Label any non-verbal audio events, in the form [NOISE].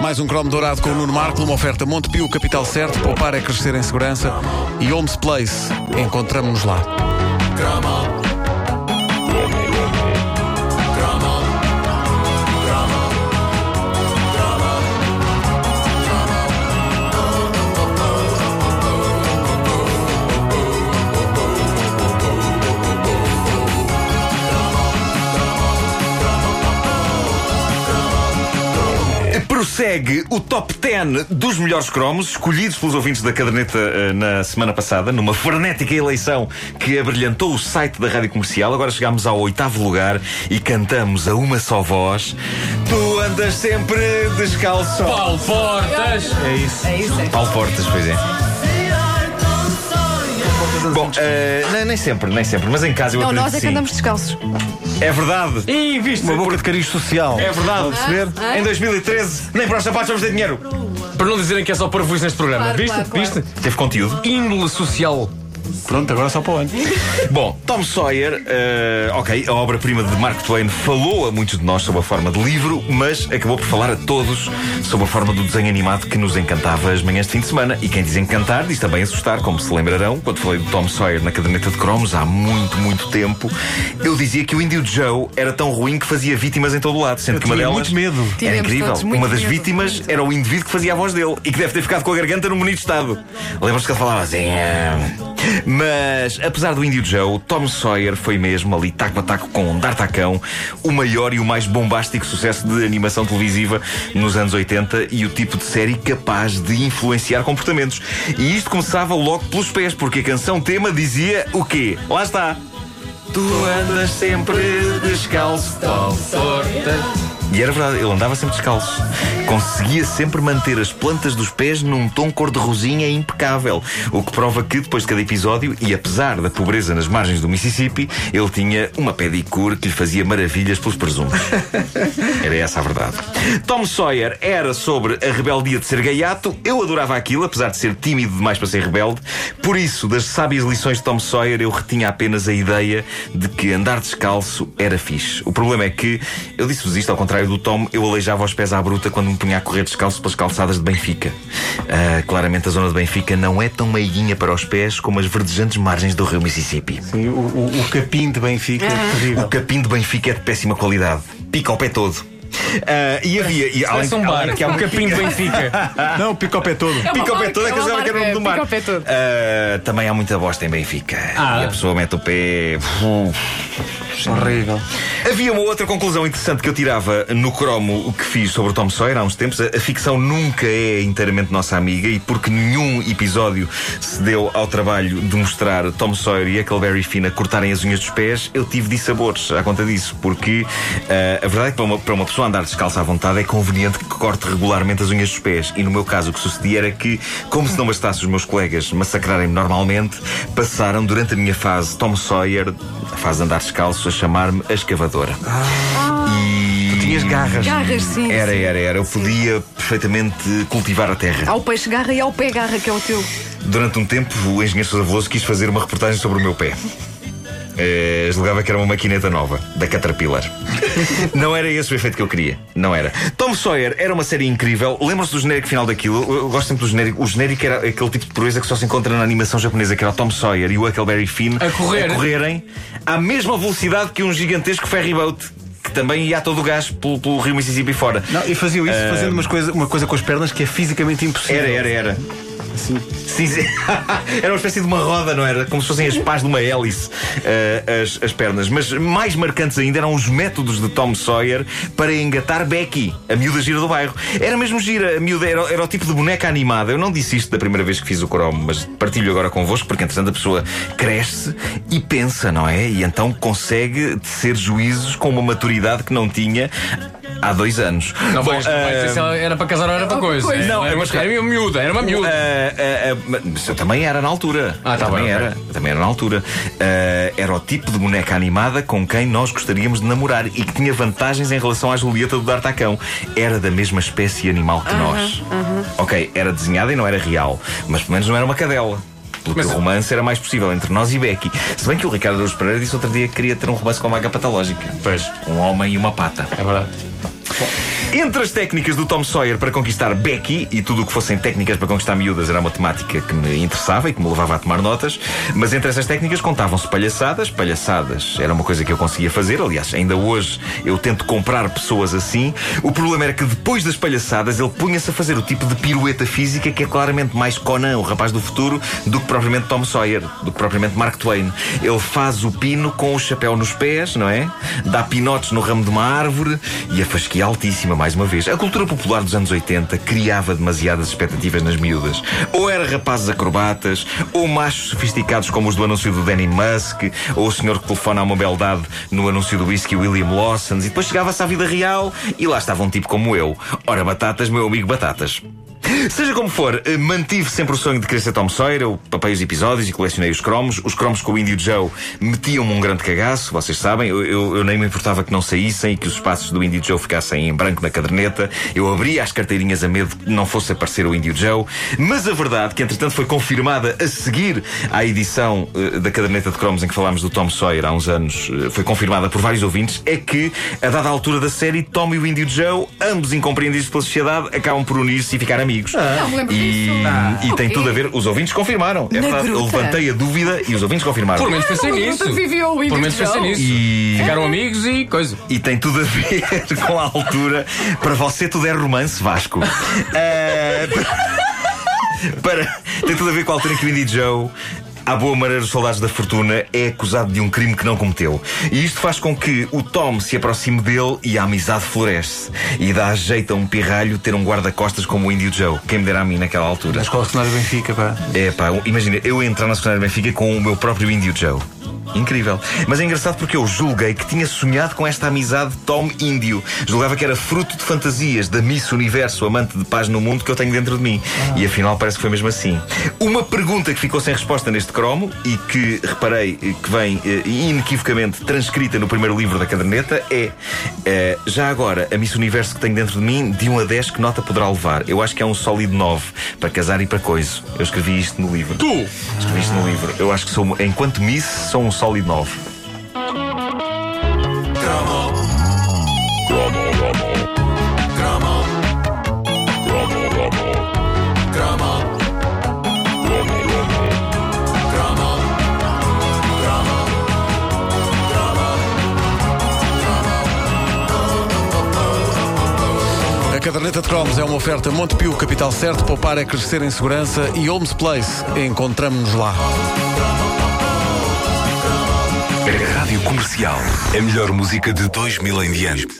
Mais um cromo dourado com o Nuno Marco, uma oferta Montepio, capital certo, poupar é crescer em segurança e Homes Place. Encontramos-nos lá. Prossegue o top 10 dos melhores cromos escolhidos pelos ouvintes da caderneta uh, na semana passada, numa frenética eleição que abrilhantou o site da rádio comercial. Agora chegamos ao oitavo lugar e cantamos a uma só voz. Tu andas sempre descalço. Paulo Portas! É isso. É isso, é. Paulo Portas, pois é. Bom, uh, nem, sempre, nem sempre, mas em casa eu Não, nós é que que sim. andamos descalços. É verdade. E viste? Uma boca de cariz social. É verdade. Perceber? Ah, Em 2013, nem para os sapatos vamos ter dinheiro. Para não dizerem que é só para vos neste programa. Claro, viste? claro, claro. Viste? Teve conteúdo. Índole social. Pronto, agora só para o ano. [LAUGHS] Bom, Tom Sawyer, eh, ok, a obra-prima de Mark Twain falou a muitos de nós sob a forma de livro, mas acabou por falar a todos sob a forma do desenho animado que nos encantava as manhãs de fim de semana. E quem diz encantar, diz também assustar, como se lembrarão, quando falei do Tom Sawyer na caderneta de cromos há muito, muito tempo, eu dizia que o Índio Joe era tão ruim que fazia vítimas em todo o lado, sendo Eu que uma tinha delas muito medo. era incrível. muito Uma das medo. vítimas era o indivíduo que fazia a voz dele e que deve ter ficado com a garganta num bonito estado. Lembras-te que ele falava assim? "Ah." Mas, apesar do Índio Joe, Tom Sawyer foi mesmo ali taco a taco com D'Artacão, o maior e o mais bombástico sucesso de animação televisiva nos anos 80 e o tipo de série capaz de influenciar comportamentos. E isto começava logo pelos pés, porque a canção tema dizia o quê? Lá está. Tu andas sempre descalço, Tom Portas. E era verdade, ele andava sempre descalço. Conseguia sempre manter as plantas dos pés num tom cor-de-rosinha impecável. O que prova que, depois de cada episódio, e apesar da pobreza nas margens do Mississippi, ele tinha uma pedicure que lhe fazia maravilhas pelos presuntos. [LAUGHS] Era essa a verdade. Tom Sawyer era sobre a rebeldia de ser gaiato. Eu adorava aquilo, apesar de ser tímido demais para ser rebelde. Por isso, das sábias lições de Tom Sawyer, eu retinha apenas a ideia de que andar descalço era fixe. O problema é que, eu disse-vos isto ao contrário do Tom, eu aleijava os pés à bruta quando me punha a correr descalço pelas calçadas de Benfica. Ah, claramente a zona de Benfica não é tão meiguinha para os pés como as verdejantes margens do rio Mississippi. Sim, o, o, o capim de Benfica é terrível. O capim de Benfica é de péssima qualidade. Pica ao pé todo. Ah, e havia. E, além, um bar. além que há Um capim de Benfica. [LAUGHS] Não, pica ao pé todo. Pica ao pé todo, é que é eu uma sabia que era o nome do mar. Ah, também há muita bosta em Benfica. Ah. E a pessoa mete o pé. Horrível. Havia uma outra conclusão interessante que eu tirava no cromo que fiz sobre o Tom Sawyer há uns tempos. A, ficção nunca é inteiramente nossa amiga e porque nenhum episódio se deu ao trabalho de mostrar Tom Sawyer e Huckleberry Finn a cortarem as unhas dos pés, eu tive dissabores à conta disso. Porque ah, a verdade é que para uma, para uma pessoa andar descalça à vontade é conveniente que corte regularmente as unhas dos pés. E no meu caso o que sucedia era que, como se não bastasse os meus colegas massacrarem-me normalmente, passaram durante a minha fase Tom Sawyer, de andar descalço, a chamar-me a escavadora. E. Tinhas garras. Garras, sim. Era, sim. era, era. Eu podia perfeitamente cultivar a terra. Há o peixe garra e há o pé garra, que é o teu. Durante um tempo, o engenheiro Sousa Veloso quis fazer uma reportagem sobre o meu pé. Eh, julgava que era uma maquineta nova, da Caterpillar. [LAUGHS] não era esse o efeito que eu queria. Não era. Tom Sawyer era uma série incrível. Lembram-se do genérico final daquilo? Eu, eu gosto sempre do genérico. O genérico era aquele tipo de proeza que só se encontra na animação japonesa, que era o Tom Sawyer e o Huckleberry Finn A correr. correrem à mesma velocidade que um gigantesco ferry boat. Que também ia a todo o gás pelo, pelo rio Mississippi fora. Não, e faziam isso fazendo umas coisa, uma coisa com as pernas que é fisicamente impossível. Era, era, era. Sim, [LAUGHS] era uma espécie de uma roda, não era? Como se fossem as pás de uma hélice, eh, as, as pernas. Mas mais marcantes ainda eram os métodos de Tom Sawyer para engatar Becky, a miúda gira do bairro. Era mesmo gira, a miúda era, era o tipo de boneca animada. Eu não disse isto da primeira vez que fiz o cromo, mas partilho agora convosco, porque entretanto a pessoa cresce e pensa, não é? E então consegue tecer juízos com uma maturidade que não tinha há dois anos. Não Bom, vais, não vais eh, dizer se ela era para casar ou era para coisa. coisa. Não, Não, era, mas- era uma miúda, era uma miúda. Ah, ah, ah, mas eu também era na altura. Ah, tá também bem, era. Eu também era na altura. Ah, era o tipo de boneca animada com quem nós gostaríamos de namorar e que tinha vantagens em relação à Julieta do D'Artacão. Era da mesma espécie animal que nós. Ok, era desenhada e não era real, mas pelo menos não era uma cadela. Pelo que Mas- o romance era mais possível entre nós e Becky. Se bem que o Ricardo Araújo Pereira disse outro dia que queria ter um romance com uma vaca patológica. Pois. Um homem e uma pata. É verdade. Entre as técnicas do Tom Sawyer para conquistar Becky e tudo o que fossem técnicas para conquistar miúdas era uma temática que me interessava e que me levava a tomar notas, mas entre essas técnicas contavam-se palhaçadas. Palhaçadas era uma coisa que eu conseguia fazer, aliás, ainda hoje eu tento comprar pessoas assim. O problema era que depois das palhaçadas ele punha-se a fazer o tipo de pirueta física que é claramente mais Conan, o rapaz do futuro, do que propriamente Tom Sawyer, do que propriamente Mark Twain. Ele faz o pino com o chapéu nos pés, não é? Dá pinotes no ramo de uma árvore e a fasquia altíssima, mais uma vez. A cultura popular dos anos 80 criava demasiadas expectativas nas miúdas. Ou era rapazes acrobatas, ou machos sofisticados como os do anúncio do Danny Musk, ou o senhor que telefona a uma beldade no anúncio do whisky William Lawson's, e depois chegava-se à vida real e lá estava um tipo como eu. Ora, batatas, meu amigo, batatas. Seja como for, eh, mantive sempre o sonho de querer ser Tom Sawyer. Eu papei os episódios e colecionei os cromos. Os cromos com o Índio Joe metiam-me um grande cagaço, vocês sabem. Eu, eu, eu nem me importava que não saíssem e que os espaços do Índio Joe ficassem em branco na caderneta. Eu abria as carteirinhas a medo que não fosse aparecer o Índio Joe. Mas a verdade, que entretanto foi confirmada a seguir à edição uh, da caderneta de cromos em que falámos do Tom Sawyer há uns anos, uh, foi confirmada por vários ouvintes, é que, a dada altura da série, Tom e o Índio Joe, ambos incompreendidos pela sociedade, acabam por unir-se e ficar amigos. Não me lembro E, disso. e tem Ok. tudo a ver, os ouvintes confirmaram. É Na verdade, eu gruta. levantei a dúvida e os ouvintes confirmaram. Por menos pensei Ah, nisso. nunca viveu o Por menos pensei Joe. nisso. E, Ficaram amigos e coisa. e tem tudo a ver com a altura. Para você, tudo é romance, Vasco. Ah, [LAUGHS] para, tem tudo a ver com a altura em que o Indy Joe. À boa maneira dos soldados da fortuna, é acusado de um crime que não cometeu. E isto faz com que o Tom se aproxime dele e a amizade floresce. E dá jeito a um pirralho ter um guarda-costas como o Índio Joe. Quem me dera a mim naquela altura. Na escola secundária Benfica, pá. É pá, imagina, eu entrar na secundária Benfica com o meu próprio Índio Joe. Incrível. Mas é engraçado porque eu julguei que tinha sonhado com esta amizade Tom-Índio. Julgava que era fruto de fantasias da Miss Universo, amante de paz no mundo que eu tenho dentro de mim. E afinal parece que foi mesmo assim. Uma pergunta que ficou sem resposta neste cromo e que reparei que vem eh, inequivocamente transcrita no primeiro livro da caderneta é eh, já agora a Miss Universo que tenho dentro de mim, de 1 a 10, que nota poderá levar? Eu acho que é um sólido 9 para casar e para coiso. Eu escrevi isto no livro. Tu! Escrevi isto no livro. Eu acho que sou, enquanto Miss, sou um sólido 9. A caderneta de cromos é uma oferta Montepio, capital certo, poupar é crescer em segurança e Holmes Place. Encontramos-nos lá. Rádio Comercial. A melhor música de 2000 em diante.